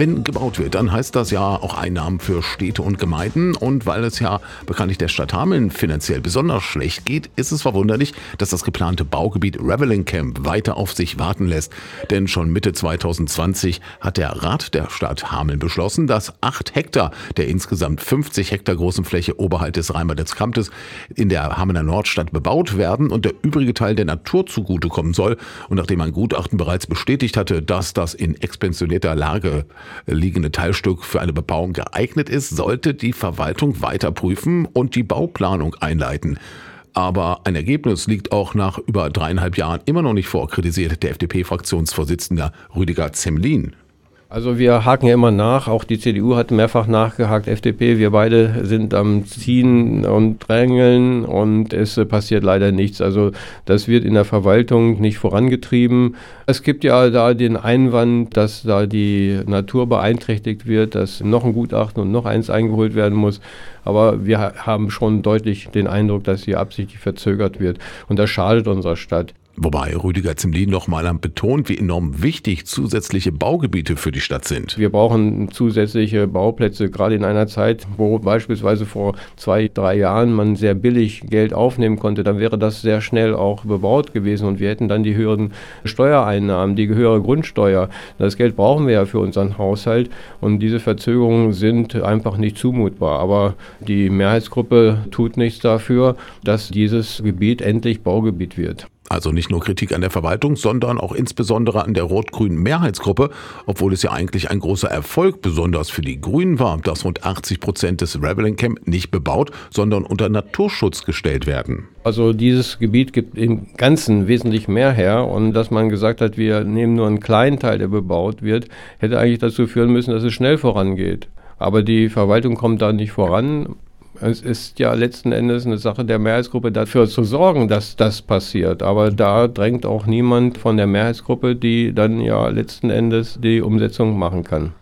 Wenn gebaut wird, dann heißt das ja auch Einnahmen für Städte und Gemeinden. Und weil es ja bekanntlich der Stadt Hameln finanziell besonders schlecht geht, ist es verwunderlich, dass das geplante Baugebiet Reveling Camp weiter auf sich warten lässt. Denn schon Mitte 2020 hat der Rat der Stadt Hameln beschlossen, dass acht Hektar der insgesamt 50 Hektar großen Fläche oberhalb des Rheinbadets-Kamptes in der Hamelner Nordstadt bebaut werden und der übrige Teil der Natur zugutekommen soll. Und nachdem ein Gutachten bereits bestätigt hatte, dass das in expensionierter Lage liegende Teilstück für eine Bebauung geeignet ist, sollte die Verwaltung weiter prüfen und die Bauplanung einleiten. Aber ein Ergebnis liegt auch nach über dreieinhalb Jahren immer noch nicht vor, kritisiert der FDP-Fraktionsvorsitzende Rüdiger Zemlin. Also wir haken ja immer nach, auch die CDU hat mehrfach nachgehakt, FDP, wir beide sind am Ziehen und Drängeln und es passiert leider nichts. Also das wird in der Verwaltung nicht vorangetrieben. Es gibt ja da den Einwand, dass da die Natur beeinträchtigt wird, dass noch ein Gutachten und noch eins eingeholt werden muss. Aber wir haben schon deutlich den Eindruck, dass hier absichtlich verzögert wird und das schadet unserer Stadt. Wobei Rüdiger Zimlin nochmal betont, wie enorm wichtig zusätzliche Baugebiete für die Stadt sind. Wir brauchen zusätzliche Bauplätze, gerade in einer Zeit, wo beispielsweise vor zwei, drei Jahren man sehr billig Geld aufnehmen konnte. Dann wäre das sehr schnell auch bebaut gewesen und wir hätten dann die höheren Steuereinnahmen, die höhere Grundsteuer. Das Geld brauchen wir ja für unseren Haushalt und diese Verzögerungen sind einfach nicht zumutbar. Aber die Mehrheitsgruppe tut nichts dafür, dass dieses Gebiet endlich Baugebiet wird. Also nicht nur Kritik an der Verwaltung, sondern auch insbesondere an der rot-grünen Mehrheitsgruppe, obwohl es ja eigentlich ein großer Erfolg besonders für die Grünen war, dass rund 80 Prozent des Reveling Camp nicht bebaut, sondern unter Naturschutz gestellt werden. Also dieses Gebiet gibt im Ganzen wesentlich mehr her und dass man gesagt hat, wir nehmen nur einen kleinen Teil, der bebaut wird, hätte eigentlich dazu führen müssen, dass es schnell vorangeht. Aber die Verwaltung kommt da nicht voran. Es ist ja letzten Endes eine Sache der Mehrheitsgruppe, dafür zu sorgen, dass das passiert. Aber da drängt auch niemand von der Mehrheitsgruppe, die dann ja letzten Endes die Umsetzung machen kann.